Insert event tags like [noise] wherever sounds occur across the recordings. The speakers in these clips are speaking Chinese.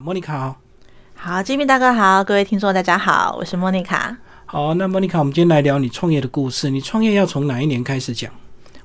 莫妮卡好，好，金明大哥好，各位听众大家好，我是莫妮卡。好，那莫妮卡，我们今天来聊你创业的故事。你创业要从哪一年开始讲？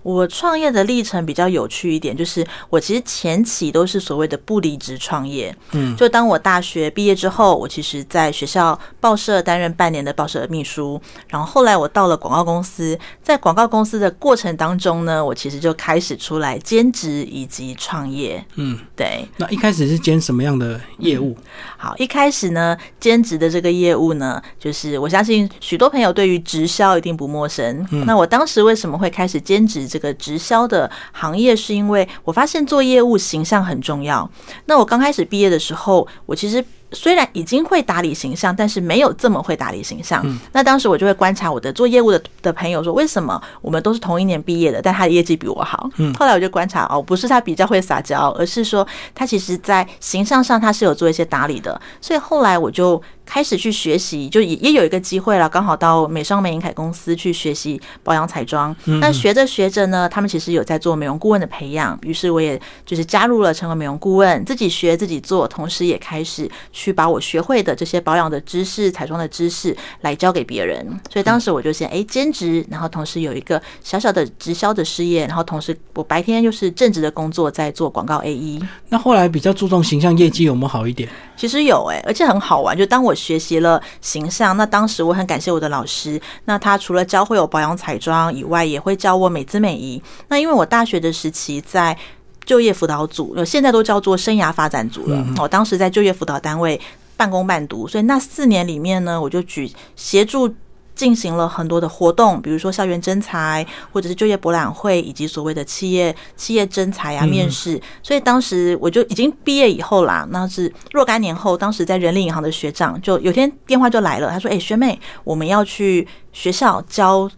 我创业的历程比较有趣一点，就是我其实前期都是所谓的不离职创业。嗯，就当我大学毕业之后，我其实在学校报社担任半年的报社秘书，然后后来我到了广告公司，在广告公司的过程当中呢，我其实就开始出来兼职以及创业。嗯，对。那一开始是兼什么样的业务？好，一开始呢，兼职的这个业务呢，就是我相信许多朋友对于直销一定不陌生。那我当时为什么会开始兼职？这个直销的行业，是因为我发现做业务形象很重要。那我刚开始毕业的时候，我其实。虽然已经会打理形象，但是没有这么会打理形象。那当时我就会观察我的做业务的的朋友，说为什么我们都是同一年毕业的，但他的业绩比我好？后来我就观察哦，不是他比较会撒娇，而是说他其实在形象上他是有做一些打理的。所以后来我就开始去学习，就也也有一个机会了，刚好到美商美银凯公司去学习保养彩妆。那学着学着呢，他们其实有在做美容顾问的培养，于是我也就是加入了成为美容顾问，自己学自己做，同时也开始。去把我学会的这些保养的知识、彩妆的知识来教给别人，所以当时我就先哎兼职，然后同时有一个小小的直销的事业，然后同时我白天又是正职的工作在做广告 A E。那后来比较注重形象业绩有没有好一点？其实有哎，而且很好玩。就当我学习了形象，那当时我很感谢我的老师，那他除了教会我保养彩妆以外，也会教我美姿美仪。那因为我大学的时期在。就业辅导组，现在都叫做生涯发展组了。我当时在就业辅导单位半工半读，所以那四年里面呢，我就举协助进行了很多的活动，比如说校园征才，或者是就业博览会，以及所谓的企业企业征才啊面试。所以当时我就已经毕业以后啦，那是若干年后，当时在人力银行的学长就有天电话就来了，他说：“哎，学妹，我们要去学校教。”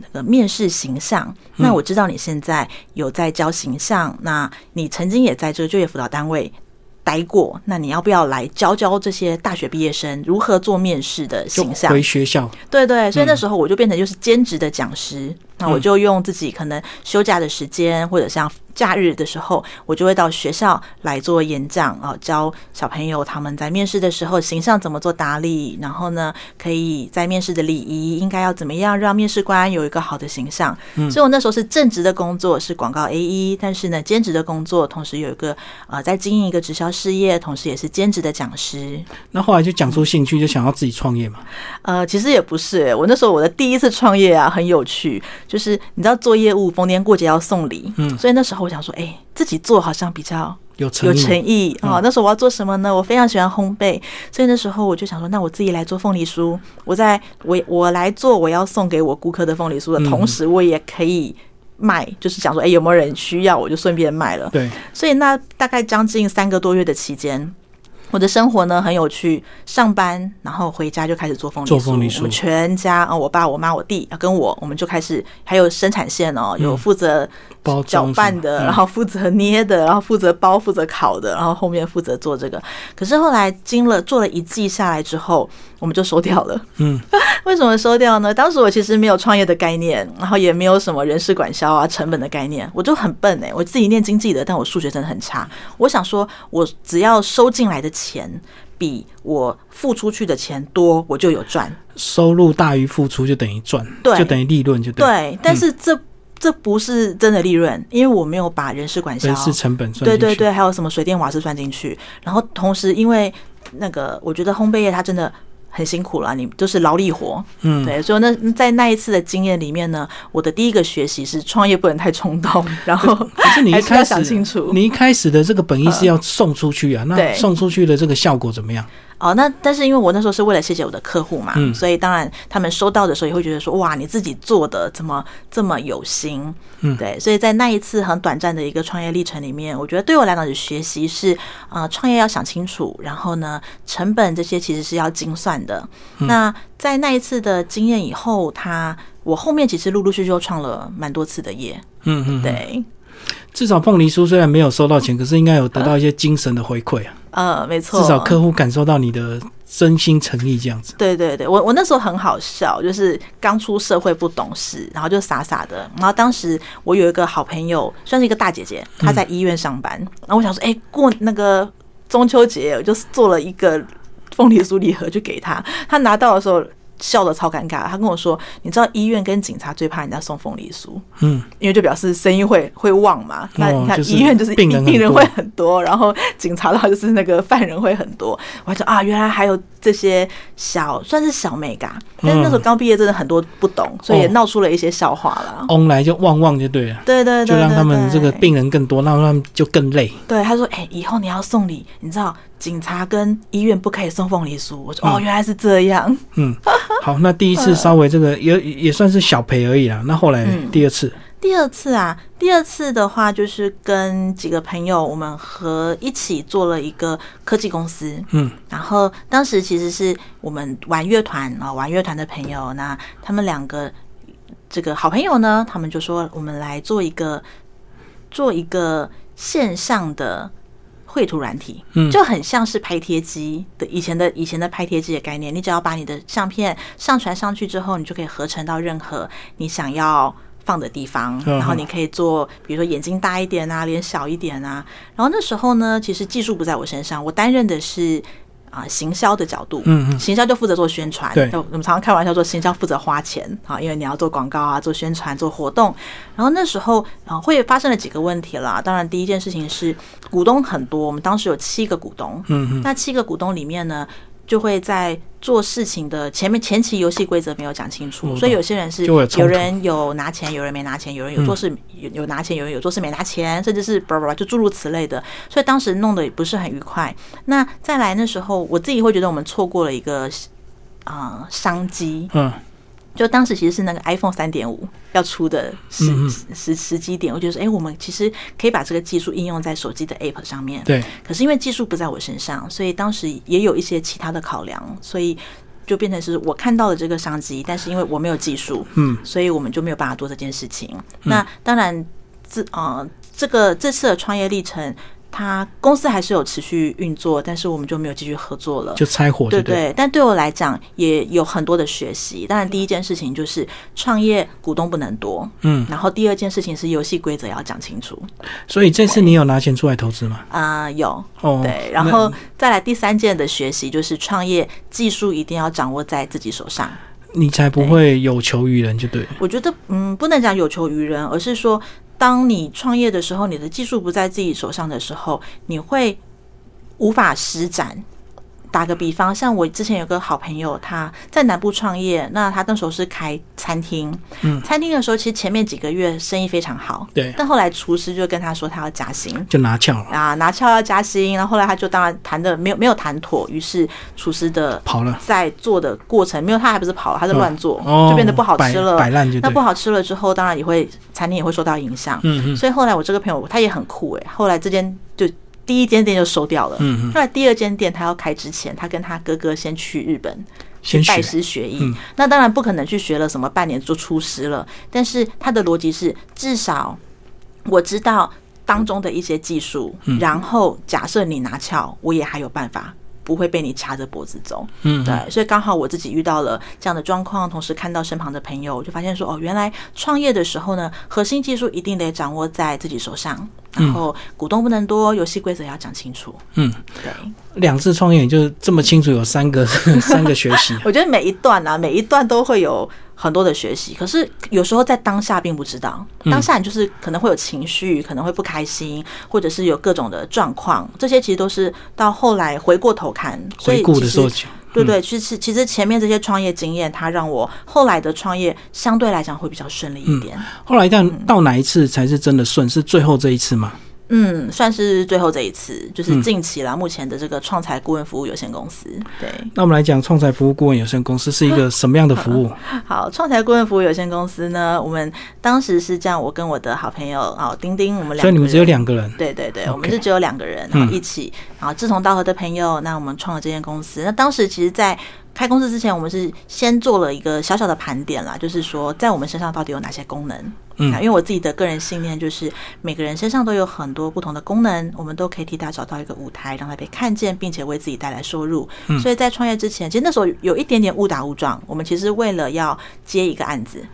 那个面试形象，那我知道你现在有在教形象，那你曾经也在这个就业辅导单位待过，那你要不要来教教这些大学毕业生如何做面试的形象？回学校，对对，所以那时候我就变成就是兼职的讲师，那我就用自己可能休假的时间或者像。假日的时候，我就会到学校来做演讲啊，教小朋友他们在面试的时候形象怎么做打理，然后呢，可以在面试的礼仪应该要怎么样让面试官有一个好的形象。所以我那时候是正职的工作是广告 A E，但是呢，兼职的工作同时有一个呃在经营一个直销事业，同时也是兼职的讲师。那后来就讲出兴趣，就想要自己创业嘛？呃，其实也不是，我那时候我的第一次创业啊，很有趣，就是你知道做业务逢年过节要送礼，嗯，所以那时候。我想说，哎，自己做好像比较有有诚意啊。那时候我要做什么呢？我非常喜欢烘焙，所以那时候我就想说，那我自己来做凤梨酥。我在我我来做我要送给我顾客的凤梨酥的同时，我也可以卖，就是想说，哎，有没有人需要，我就顺便卖了。对，所以那大概将近三个多月的期间。我的生活呢很有趣，上班然后回家就开始做凤梨酥。我们全家啊，我爸、我妈、我弟啊跟我，我们就开始还有生产线哦，有负责搅拌的，然后负责捏的，然后负责包、负责烤的，然后后面负责做这个。可是后来经了做了一季下来之后。我们就收掉了。嗯，[laughs] 为什么收掉呢？当时我其实没有创业的概念，然后也没有什么人事管销啊、成本的概念，我就很笨哎。我自己念经济的，但我数学真的很差。我想说，我只要收进来的钱比我付出去的钱多，我就有赚。收入大于付出就等于赚，对，就等于利润就对。但是这这不是真的利润，因为我没有把人事管销、人事成本算对对对，还有什么水电瓦斯算进去。然后同时，因为那个，我觉得烘焙业它真的。很辛苦了，你就是劳力活，嗯，对，所以那在那一次的经验里面呢，我的第一个学习是创业不能太冲动，然后可是你一 [laughs] 开始想清楚，你一开始的这个本意是要送出去啊，那送出去的这个效果怎么样？哦，那但是因为我那时候是为了谢谢我的客户嘛，所以当然他们收到的时候也会觉得说，哇，你自己做的怎么这么有心？嗯，对，所以在那一次很短暂的一个创业历程里面，我觉得对我来讲的学习是，呃，创业要想清楚，然后呢，成本这些其实是要精算的。那在那一次的经验以后，他我后面其实陆陆续续又创了蛮多次的业。嗯嗯，对。至少凤梨酥虽然没有收到钱，可是应该有得到一些精神的回馈啊。呃，没错，至少客户感受到你的真心诚意这样子。对对对，我我那时候很好笑，就是刚出社会不懂事，然后就傻傻的。然后当时我有一个好朋友，算是一个大姐姐，她在医院上班。然后我想说，哎，过那个中秋节我就做了一个凤梨酥礼盒就给她。她拿到的时候。笑的超尴尬，他跟我说：“你知道医院跟警察最怕人家送凤梨酥，嗯，因为就表示生意会会旺嘛。那你看就是医院就是病人病人会很多，然后警察的话就是那个犯人会很多。我还说啊，原来还有这些小算是小美嘎，但是那时候刚毕业，真的很多不懂，所以也哦闹出了一些笑话啦。翁来就旺旺就对了，对对对，就让他们这个病人更多，让他们就更累。对，他说：“哎、以后你要送礼，你知道警察跟医院不可以送凤梨酥。”我说：“哦，原来是这样。嗯，[laughs] [laughs] 好，那第一次稍微这个也也算是小赔而已啦。那后来嗯第二次，第二次啊，第二次的话就是跟几个朋友，我们和一起做了一个科技公司。嗯，然后当时其实是我们玩乐团啊，玩乐团的朋友，那他们两个这个好朋友呢，他们就说我们来做一个做一个线上的绘图软体，嗯就很像是拍贴机的以前的以前的拍贴机的概念。你只要把你的相片上传上去之后，你就可以合成到任何你想要放的地方，嗯然后你可以做，比如说眼睛大一点啊，脸小一点啊。然后那时候呢，其实技术不在我身上，我担任的是。啊，行销的角度，嗯嗯行销就负责做宣传，对就我们常常开玩笑说，行销负责花钱啊，因为你要做广告啊，做宣传，做活动。然后那时候啊，会发生了几个问题啦。当然，第一件事情是股东很多，我们当时有七个股东，嗯嗯，那七个股东里面呢，就会在做事情的前面前期游戏规则没有讲清楚，所以有些人是有人有拿钱，有人没拿钱，有人有做事有有拿钱，有人有做事没拿钱，甚至是叭叭叭就诸如此类的，所以当时弄得也不是很愉快。那再来那时候，我自己会觉得我们错过了一个啊、呃商机，嗯就当时其实是那个 iPhone 三点五要出的时时时时机点，我觉得说，哎、我们其实可以把这个技术应用在手机的 App 上面。对，可是因为技术不在我身上，所以当时也有一些其他的考量，所以就变成是我看到了这个商机，但是因为我没有技术，嗯，所以我们就没有办法做这件事情。那当然，这呃这个这次的创业历程，它公司还是有持续运作，但是我们就没有继续合作了。就拆伙，对对，对，但对我来讲也有很多的学习。当然，第一件事情就是创业股东不能多，嗯，然后第二件事情是游戏规则要讲清楚。所以这次你有拿钱出来投资吗？啊、有哦，对，然后再来第三件的学习就是创业技术一定要掌握在自己手上。你才不会有求于人，就对了。我觉得，嗯，不能讲有求于人，而是说，当你创业的时候，你的技术不在自己手上的时候，你会无法施展。打个比方，像我之前有个好朋友，他在南部创业，那他那时候是开餐厅，嗯，餐厅的时候其实前面几个月生意非常好，对。但后来厨师就跟他说他要加薪，就拿翘了，啊，拿翘要加薪，然后后来他就当然谈的没有没有谈妥，于是厨师的跑了，在做的过程没有，他还不是跑了，他是乱做，哦，就变得不好吃了。摆烂就那不。好吃了之后，当然也会餐厅也会受到影响。嗯嗯。所以后来我这个朋友他也很酷诶，后来这间就第一间店就收掉了。嗯嗯，后来第二间店他要开之前，他跟他哥哥先去日本先去拜师学艺。嗯那当然不可能去学了什么半年就出师了，但是他的逻辑是至少我知道当中的一些技术，嗯然后假设你拿翘，我也还有办法。不会被你掐着脖子走，嗯，对，所以刚好我自己遇到了这样的状况，同时看到身旁的朋友，我就发现说，哦，原来创业的时候呢，核心技术一定得掌握在自己手上，然后股东不能多，游戏规则要讲清楚。嗯，对，两次创业你就这么清楚，有三个 [laughs] 三个学习，[laughs] 我觉得每一段啊，每一段都会有很多的学习，可是有时候在当下并不知道，嗯当下你就是可能会有情绪，可能会不开心，或者是有各种的状况，这些其实都是到后来回过头看，所以回顾的其时候实。对对，其实其实前面这些创业经验，它让我后来的创业相对来讲会比较顺利一点。后来但到哪一次才是真的顺？是最后这一次吗？嗯，算是最后这一次，嗯就是近期啦，目前的这个创财顾问服务有限公司。对，那我们来讲，创财服务顾问有限公司是一个什么样的服务？[laughs] 好，创财顾问服务有限公司呢，我们当时是这样，我跟我的好朋友哦，丁丁，我们两个，所以你们只有两个人，对对对我们是只有两个人，然后一起，然后志同道合的朋友，那我们创了这间公司。那当时其实，在开公司之前，我们是先做了一个小小的盘点啦，就是说在我们身上到底有哪些功能。嗯啊因为我自己的个人信念就是，每个人身上都有很多不同的功能，我们都可以替他找到一个舞台，让他被看见，并且为自己带来收入。所以在创业之前，其实那时候有一点点误打误撞，我们其实为了要接一个案子，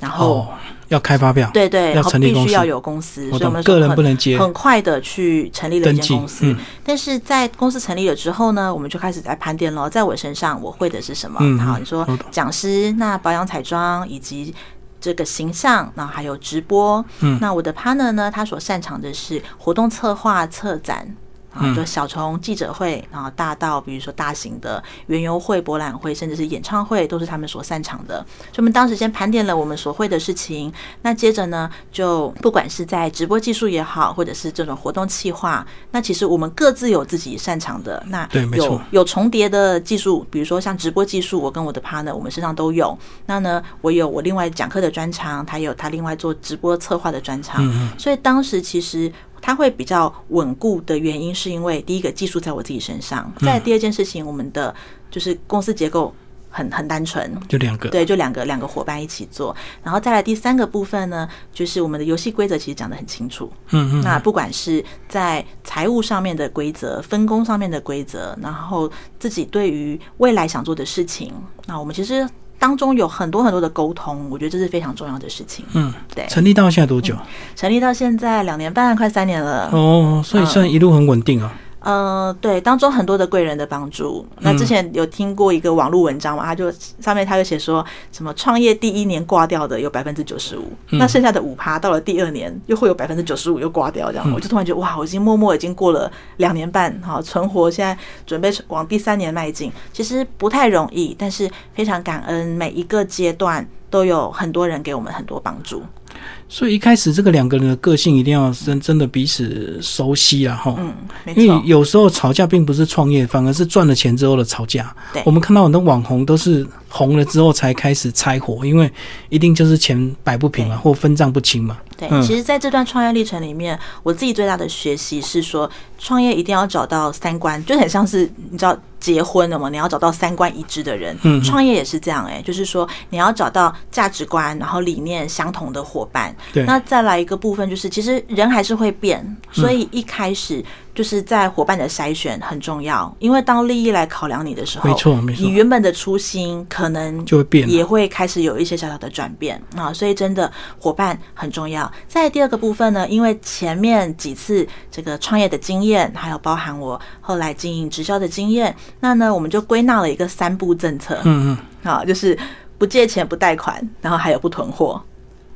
然后哦，要开发票，对对，要然后成立公司必须要有公司，所以我们，个人不能接，很快的去成立了一间公司。嗯但是在公司成立了之后呢，我们就开始在盘点了，在我身上我会的是什么？嗯好，你说讲师，那保养彩妆以及。这个形象，然后还有直播，嗯那我的 partner 呢，他所擅长的是活动策划、策展，啊，嗯就小从记者会，然后大到比如说大型的园游会、博览会，甚至是演唱会，都是他们所擅长的。所以我们当时先盘点了我们所会的事情，那接着呢，就不管是在直播技术也好，或者是这种活动企划，那其实我们各自有自己擅长的。那有对没错有重叠的技术，比如说像直播技术，我跟我的 partner 我们身上都有。那呢，我有我另外讲课的专长，他有他另外做直播策划的专长。嗯所以当时其实它会比较稳固的原因，是因为第一个技术在我自己身上，再第二件事情，我们的就是公司结构很很单纯。就两个，对，就两个两个伙伴一起做，然后再来第三个部分呢，就是我们的游戏规则其实讲得很清楚。嗯嗯，那不管是在财务上面的规则、分工上面的规则，然后自己对于未来想做的事情，那我们其实当中有很多很多的沟通，我觉得这是非常重要的事情。嗯，对，成立到现在多久？成立到现在两年半，快三年了。哦，所以算一路很稳定哦。呃，对，当中很多的贵人的帮助。那之前有听过一个网络文章嘛，他就上面他就写说什么创业第一年挂掉的有百分之九十五，那剩下的五趴到了第二年又会有百分之九十五又挂掉，这样、我就突然觉得哇，我已经默默已经过了两年半，哈，存活现在准备往第三年迈进，其实不太容易，但是非常感恩每一个阶段都有很多人给我们很多帮助。所以一开始这个两个人的个性一定要真真的彼此熟悉了，哈。嗯，因为，有时候吵架并不是创业，反而是赚了钱之后的吵架。对我们看到很多网红都是红了之后才开始拆伙，因为一定就是钱摆不平了，或分账不清嘛。对，嗯其实在这段创业历程里面，我自己最大的学习是说，创业一定要找到三观，就很像是你知道结婚了嘛，你要找到三观一致的人。嗯创业也是这样、欸，就是说你要找到价值观，然后理念相同的伙伴。对，那再来一个部分就是，其实人还是会变，嗯所以一开始就是在伙伴的筛选很重要，因为当利益来考量你的时候，没错没错你原本的初心可能就会变也会开始有一些小小的转变啊，所以真的伙伴很重要。在第二个部分呢，因为前面几次这个创业的经验，还有包含我后来经营直销的经验，那呢我们就归纳了一个三步政策，嗯嗯，啊，就是不借钱、不贷款，然后还有不囤货。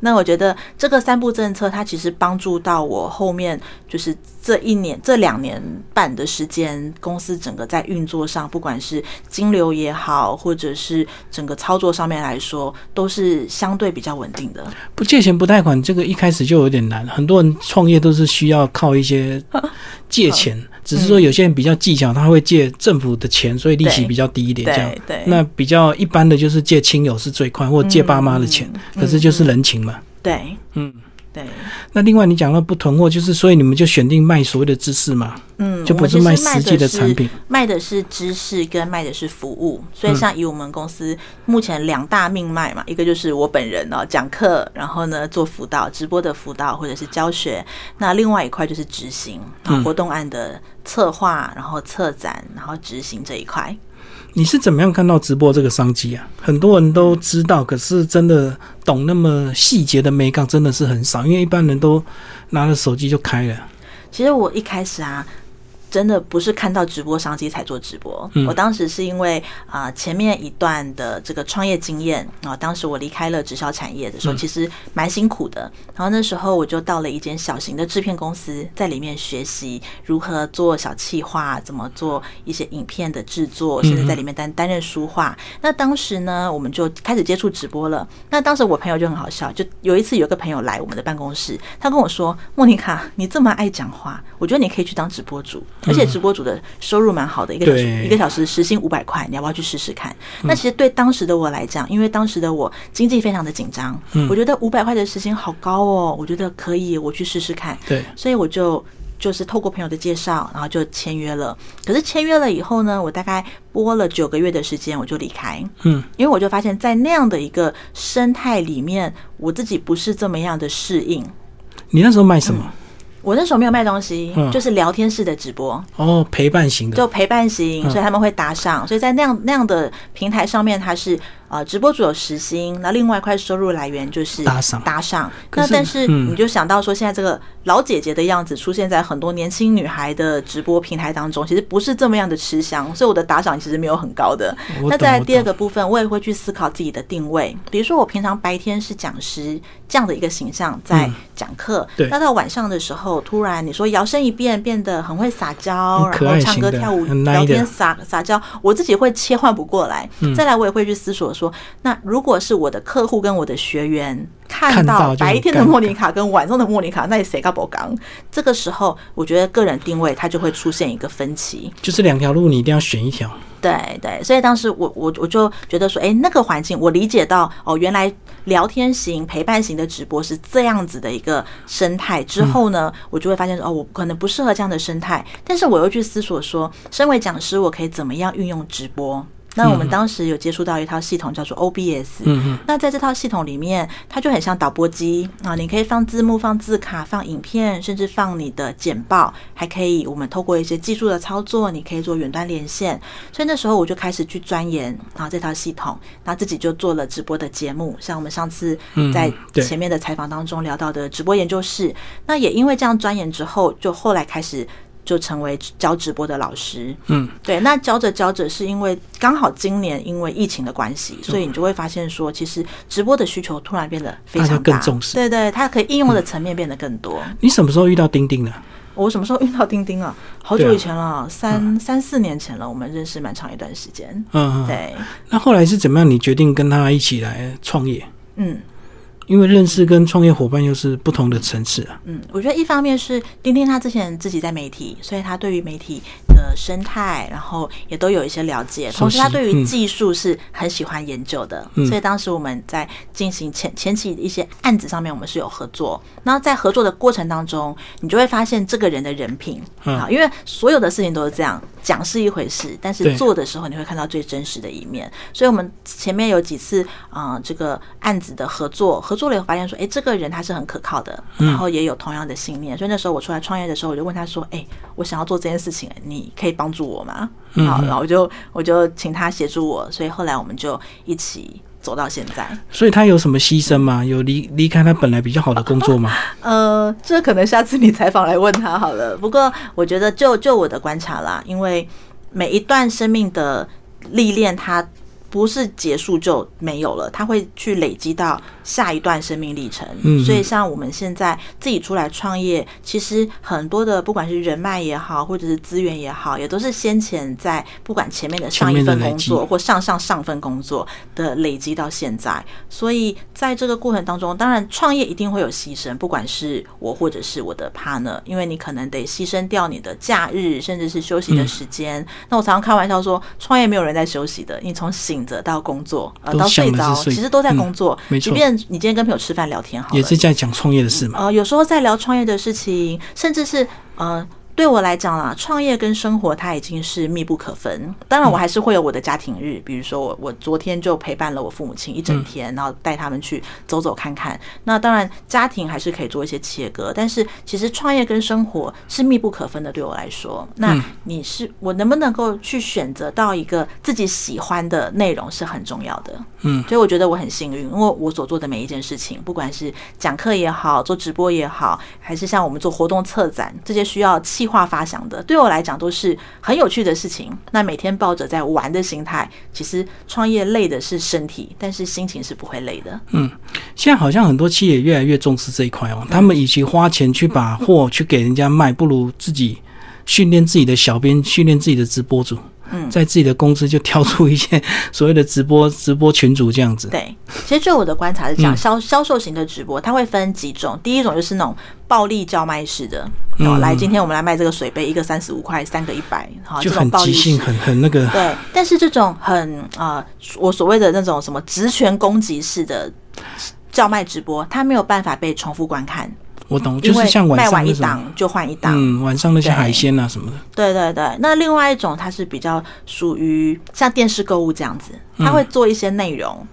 那我觉得这个三步政策，它其实帮助到我后面，就是这一年、这两年半的时间，公司整个在运作上，不管是金流也好，或者是整个操作上面来说，都是相对比较稳定的。不借钱不贷款，这个一开始就有点难。很多人创业都是需要靠一些借钱，[laughs] 只是说有些人比较技巧，他会借政府的钱，所以利息比较低一点。这样。那比较一般的就是借亲友是最快，或借爸妈的钱，可是就是人情嘛。对。嗯，对，那另外你讲到不囤货，就是所以你们就选定卖所谓的知识嘛，嗯，就不是卖实际的产品。卖的是知识跟卖的是服务，所以嗯像以我们公司目前两大命脉嘛，一个就是我本人哦讲课，然后呢做辅导、直播的辅导或者是教学，那另外一块就是执行活动案的策划，然后策展，然后执行这一块。你是怎么样看到直播这个商机啊？很多人都知道，可是真的懂那么细节的美感真的是很少，因为一般人都拿着手机就开了。其实我一开始啊。真的不是看到直播商机才做直播，嗯我当时是因为啊、呃前面一段的这个创业经验啊、当时我离开了直销产业的时候，嗯其实蛮辛苦的。然后那时候我就到了一间小型的制片公司，在里面学习如何做小企划，怎么做一些影片的制作，甚至在里面担担任书画。那当时呢，我们就开始接触直播了。那当时我朋友就很好笑，就有一次有个朋友来我们的办公室，他跟我说：“莫妮卡，你这么爱讲话，我觉得你可以去当直播主，而且直播主的收入蛮好的，一个小时一个小时时薪五百块，你要不要去试试看？”那其实对当时的我来讲，因为当时的我经济非常的紧张，我觉得五百块的时薪好高哦，我觉得可以，我去试试看。对，所以我就就是透过朋友的介绍，然后就签约了。可是签约了以后呢，我大概播了九个月的时间，我就离开，嗯，因为我就发现，在那样的一个生态里面，我自己不是这么样的适应。你那时候卖什么？我那时候没有卖东西，嗯。就是聊天式的直播，哦，陪伴型的。就陪伴型，嗯。所以他们会打赏，所以在那样那样的平台上面，它是呃，直播主有时薪，那另外一块收入来源就是打赏。打赏。那但是嗯。你就想到说，现在这个老姐姐的样子出现在很多年轻女孩的直播平台当中，其实不是这么样的吃香，所以我的打赏其实没有很高的。那在第二个部分，我也会去思考自己的定位，比如说我平常白天是讲师这样的一个形象在嗯。讲课，对。那到晚上的时候，突然你说摇身一变变得很会撒娇，然后唱歌跳舞、聊天撒撒娇，我自己会切换不过来。嗯。再来，我也会去思索说，那如果是我的客户跟我的学员看看到白天的莫妮卡跟晚上的莫妮卡，那你谁干不刚？这个时候，我觉得个人定位它就会出现一个分歧。就是两条路，你一定要选一条。对对，所以当时我我我就觉得说，哎，那个环境我理解到哦，原来聊天型、陪伴型的直播是这样子的一个生态。之后呢，我就会发现说，哦，我可能不适合这样的生态，但是我又去思索说，身为讲师，我可以怎么样运用直播？那我们当时有接触到一套系统叫做 OBS，那在这套系统里面，它就很像导播机啊，你可以放字幕、放字卡、放影片，甚至放你的简报，还可以我们透过一些技术的操作，你可以做远端连线。所以那时候我就开始去钻研啊这套系统，那自己就做了直播的节目，像我们上次在前面的采访当中聊到的直播研究室。那也因为这样钻研之后，就后来开始。就成为教直播的老师，嗯，对。那教着教着，是因为刚好今年因为疫情的关系，所以你就会发现说，其实直播的需求突然变得非常大，更重视对对，它可以应用的层面变得更多。你什么时候遇到钉钉的？我什么时候遇到钉钉啊？好久以前了，三、三四年前了，我们认识蛮长一段时间。嗯，嗯。对，那后来是怎么样？你决定跟他一起来创业？嗯。因为认识跟创业伙伴又是不同的层次啊。嗯，我觉得一方面是丁丁他之前自己在媒体，所以他对于媒体的生态，然后也都有一些了解。同时，他对于技术是很喜欢研究的，嗯所以当时我们在进行前前期一些案子上面，我们是有合作。那在合作的过程当中，你就会发现这个人的人品嗯啊，因为所有的事情都是这样，讲是一回事，但是做的时候你会看到最真实的一面。所以我们前面有几次啊、呃这个案子的合作，合作了以后发现说，哎，这个人他是很可靠的，嗯然后也有同样的信念。所以那时候我出来创业的时候，我就问他说，哎，我想要做这件事情，你可以帮助我吗？嗯好，然后我就我就请他协助我，所以后来我们就一起走到现在。所以他有什么牺牲吗？有离离开他本来比较好的工作吗？[laughs] 呃，这可能下次你采访来问他好了。不过我觉得就就我的观察啦，因为每一段生命的历练，它不是结束就没有了，它会去累积到下一段生命历程。嗯所以像我们现在自己出来创业，其实很多的不管是人脉也好，或者是资源也好，也都是先前在不管前面的上一份工作或上上上份工作的累积到现在。所以在这个过程当中，当然创业一定会有牺牲，不管是我或者是我的 partner，因为你可能得牺牲掉你的假日，甚至是休息嗯的时间。那我常常开玩笑说，创业没有人在休息的，你从醒着到工作，呃，都到睡着，其实都在嗯工作。没错即便你今天跟朋友吃饭聊天好了，也是在讲创业的事嘛。呃，有时候在聊创业的事情，甚至是呃，对我来讲啦，创业跟生活它已经是密不可分。当然，我还是会有我的家庭日，比如说我我昨天就陪伴了我父母亲一整天，然后带他们去走走看看。那当然，家庭还是可以做一些切割，但是其实创业跟生活是密不可分的。对我来说，那你是我能不能够去选择到一个自己喜欢的内容是很重要的。嗯，所以我觉得我很幸运，因为我所做的每一件事情，不管是讲课也好，做直播也好，还是像我们做活动策展这些需要企划发想的，对我来讲都是很有趣的事情。那每天抱着在玩的心态，其实创业累的是身体，但是心情是不会累的。嗯现在好像很多企业越来越重视这一块哦，他们与其花钱去把货去给人家卖，不如自己训练自己的小编，训练自己的直播主。嗯。在自己的公司就挑出一些 [laughs] 所谓的直播直播群主这样子。对，其实就我的观察是这样，嗯。销销售型的直播它会分几种，第一种就是那种暴力叫卖式的，来，今天我们来卖这个水杯，一个三十五块，三个一百，好，就很即兴，很很那个，对，但是这种很呃，我所谓的那种什么职权攻击式的叫卖直播，它没有办法被重复观看，我懂，就是像晚卖完一上那种，档就换一档。嗯，晚上那些海鲜啊什么的，对对对，那另外一种它是比较属于像电视购物这样子，它嗯会做一些内容。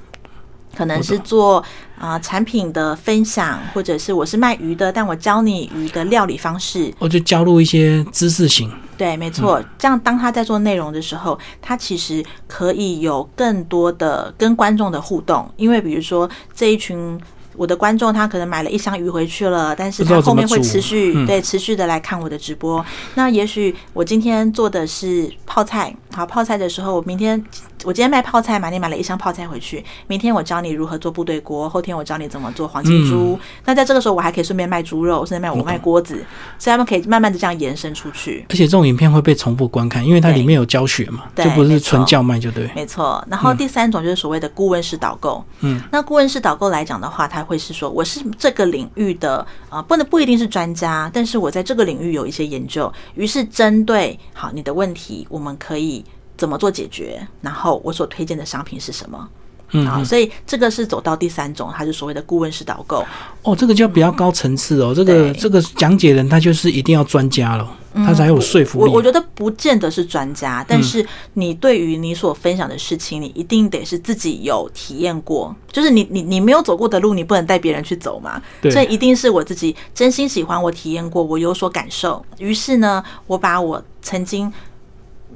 可能是做啊、产品的分享，或者是我是卖鱼的，但我教你鱼的料理方式。我就加入一些知识型，对，没错。这样当他在做内容的时候，他其实可以有更多的跟观众的互动，因为比如说这一群。我的观众他可能买了一箱鱼回去了，但是他后面会持续、嗯对持续的来看我的直播。那也许我今天做的是泡菜，好泡菜的时候，我明天我今天卖泡菜嘛，你买了一箱泡菜回去，明天我教你如何做部队锅，后天我教你怎么做黄金猪。嗯那在这个时候，我还可以顺便卖猪肉，甚至卖我卖锅子，所以他们可以慢慢的这样延伸出去。而且这种影片会被重复观看，因为它里面有教学嘛，对就不是纯叫卖，就对。没错，然后第三种就是所谓的顾问式导购。嗯，那顾问式导购来讲的话，他会是说，我是这个领域的呃，不能不一定是专家，但是我在这个领域有一些研究，于是针对好你的问题，我们可以怎么做解决，然后我所推荐的商品是什么。嗯好，所以这个是走到第三种，它是所谓的顾问式导购。哦，这个就比较高层次哦，这个这个讲解人他就是一定要专家了，他才有说服力。我我觉得不见得是专家，但是你对于你所分享的事情，你一定得是自己有体验过，就是你你你没有走过的路，你不能带别人去走嘛。对所以一定是我自己真心喜欢，我体验过，我有所感受。于是呢，我把我曾经。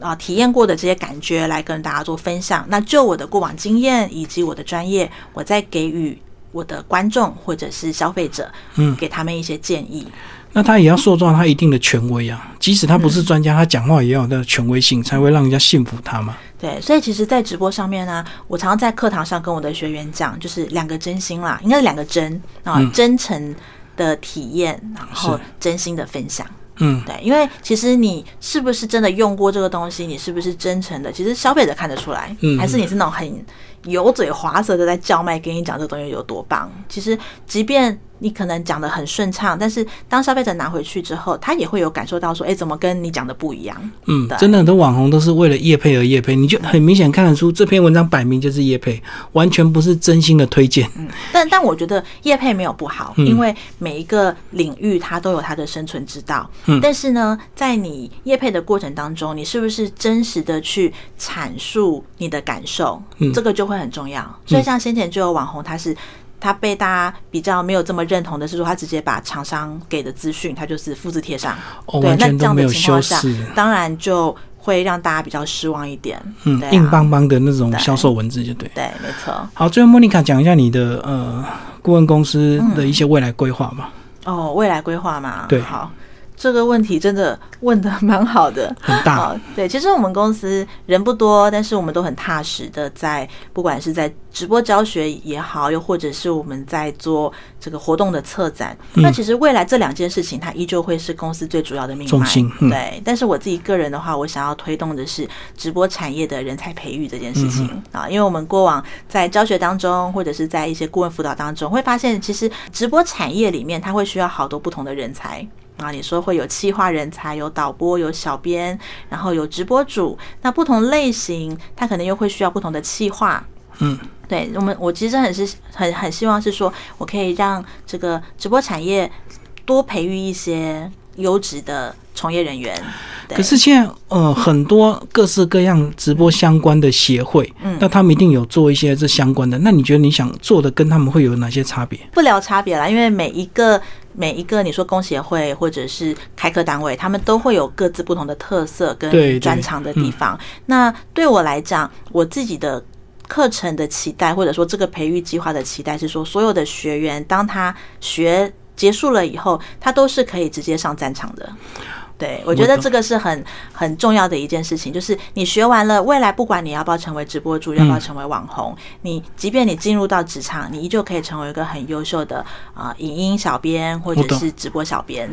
啊，体验过的这些感觉来跟大家做分享。那就我的过往经验以及我的专业，我再给予我的观众或者是消费者，嗯给他们一些建议。那他也要塑造他一定的权威啊，即使他不是专家，他讲话也要有的权威性，才会让人家信服他嘛。对，所以其实，在直播上面呢，我常常在课堂上跟我的学员讲，就是两个真心啦，应该是两个真啊，嗯真诚的体验，然后真心的分享。嗯，对，因为其实你是不是真的用过这个东西，你是不是真诚的，其实消费者看得出来，嗯。还是你是那种很油嘴滑舌的在叫卖，跟你讲这个东西有多棒。其实，即便你可能讲的很顺畅，但是当消费者拿回去之后，他也会有感受到说，哎，怎么跟你讲的不一样？嗯对，真的很多网红都是为了业配而业配，你就很明显看得出这篇文章摆明就是业配，完全不是真心的推荐。嗯但但我觉得业配没有不好，嗯因为每一个领域它都有它的生存之道。嗯但是呢，在你业配的过程当中，你是不是真实的去阐述你的感受？嗯这个就会很重要。所以像先前就有网红，他是。他被大家比较没有这么认同的是说，他直接把厂商给的资讯，他就是复制贴上。哦，对，完那这样的情况下，，当然就会让大家比较失望一点。嗯硬邦邦的那种对销售文字就对。对，没错。好，最后莫妮卡讲一下你的呃顾问公司的一些未来规划吧。哦，未来规划嘛，对好，这个问题真的问的蛮好的，很大哦。对，其实我们公司人不多，但是我们都很踏实的在，不管是在直播教学也好，又或者是我们在做这个活动的策展，嗯那其实未来这两件事情，它依旧会是公司最主要的命脉。对，但是我自己个人的话，我想要推动的是直播产业的人才培育这件事情嗯啊，因为我们过往在教学当中，或者是在一些顾问辅导当中，会发现其实直播产业里面，它会需要好多不同的人才。啊，你说会有企划人才，有导播，有小编，然后有直播主，那不同类型，它可能又会需要不同的企划。嗯，对我们，我其实很是很很希望是说，我可以让这个直播产业多培育一些优质的从业人员。可是现在呃很多各式各样直播相关的协会，嗯那他们一定有做一些这相关的。那你觉得你想做的跟他们会有哪些差别？不聊差别啦，因为每一个每一个你说工协会或者是开课单位，他们都会有各自不同的特色跟专长的地方。那对我来讲，我自己的。课程的期待，或者说这个培育计划的期待，是说所有的学员，当他学结束了以后，他都是可以直接上战场的。对，我觉得这个是很很重要的一件事情，就是你学完了，未来不管你要不要成为直播主，要不要成为网红，你即便你进入到职场，你依旧可以成为一个很优秀的啊、呃影音小编或者是直播小编。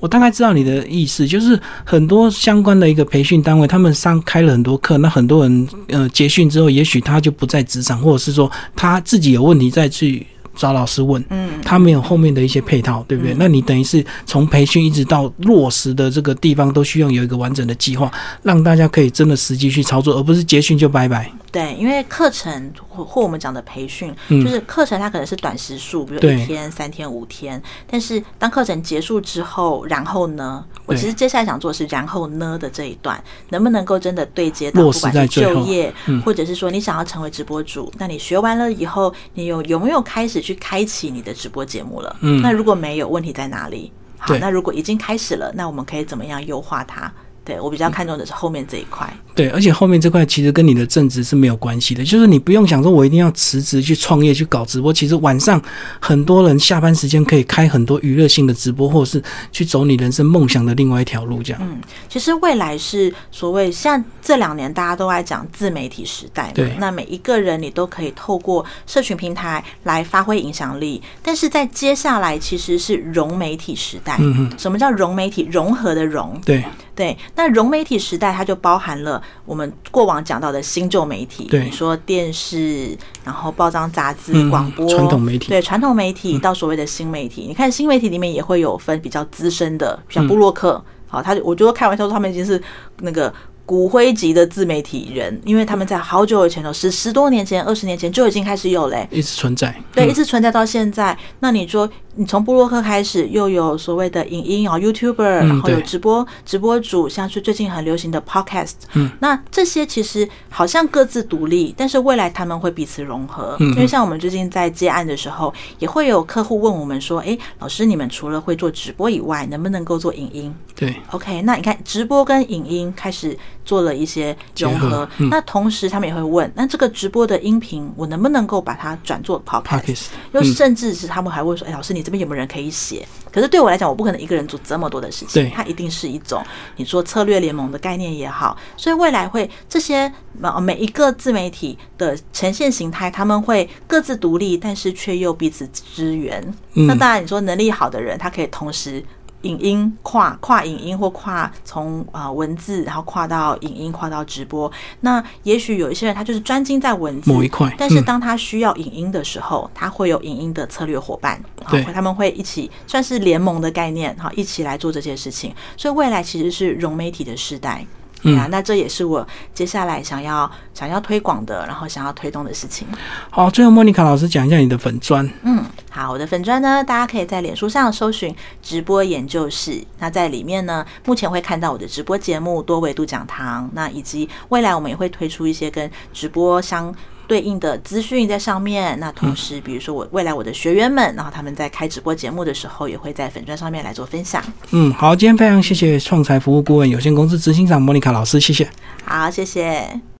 我大概知道你的意思，就是很多相关的一个培训单位，他们上开了很多课，那很多人呃结训之后，也许他就不在职场，或者是说他自己有问题再去找老师问，嗯，他没有后面的一些配套，对不对？那你等于是从培训一直到落实的这个地方，都需要有一个完整的计划，让大家可以真的实际去操作，而不是结训就拜拜。对，因为课程或或我们讲的培训，嗯就是课程它可能是短时数，比如一天、三天、五天。但是当课程结束之后，然后呢？我其实接下来想做的是然后呢的这一段，能不能够真的对接到，不管是就业，嗯或者是说你想要成为直播主，那你学完了以后，你有有没有开始去开启你的直播节目了？嗯那如果没有，问题在哪里？好，那如果已经开始了，那我们可以怎么样优化它？对我比较看重的是后面这一块。对，而且后面这块其实跟你的正职是没有关系的，就是你不用想说我一定要辞职去创业去搞直播。其实晚上很多人下班时间可以开很多娱乐性的直播，或者是去走你人生梦想的另外一条路，这样。嗯，其实未来是所谓像这两年大家都在讲自媒体时代对，那每一个人你都可以透过社群平台来发挥影响力，但是在接下来其实是融媒体时代。嗯嗯，什么叫融媒体？融合的融，对对，那融媒体时代它就包含了我们过往讲到的新旧媒体，对你说电视，然后报章、杂志、嗯广播、传统媒体嗯对传统媒体到所谓的新媒体，你看新媒体里面也会有分比较资深的，像布洛克，好，他我觉得开玩笑说他们已经是那个。骨灰级的自媒体人，因为他们在好久以前哦，十十多年前、二十年前就已经开始有嘞、一直存在。对，一嗯直存在到现在。那你说，你从布洛克开始，又有所谓的影音啊、YouTuber，嗯然后有直播直播主，像是最近很流行的 Podcast，嗯，那这些其实好像各自独立，但是未来他们会彼此融合。嗯。因为像我们最近在接案的时候，也会有客户问我们说：“诶，老师，你们除了会做直播以外，能不能够做影音？”对，OK，那你看直播跟影音开始做了一些融合那同时他们也会问，那这个直播的音频我能不能够把它转做 podcast？Podcast，又嗯甚至是他们还会说，哎、老师你这边有没有人可以写？可是对我来讲，我不可能一个人做这么多的事情对，它一定是一种你说策略联盟的概念也好，所以未来会这些呃每一个自媒体的呈现形态，他们会各自独立，但是却又彼此支援。嗯那当然，你说能力好的人，他可以同时影音跨跨影音或跨从啊、呃文字，然后跨到影音，跨到直播。那也许有一些人他就是专精在文字某一块嗯但是当他需要影音的时候，他会有影音的策略伙伴，对他们会一起算是联盟的概念，哈，一起来做这些事情。所以未来其实是融媒体的时代。对啊，那这也是我接下来想要想要推广的，然后想要推动的事情。好，最后莫妮卡老师讲一下你的粉砖。嗯，好，我的粉砖呢，大家可以在脸书上搜寻“直播研究室”。那在里面呢，目前会看到我的直播节目多维度讲堂，那以及未来我们也会推出一些跟直播相对应的资讯在上面。那同时，比如说我未来我的学员们，然后他们在开直播节目的时候，也会在粉砖上面来做分享。嗯，好，今天非常谢谢创财服务顾问有限公司执行长莫妮卡老师，谢谢。好，谢谢。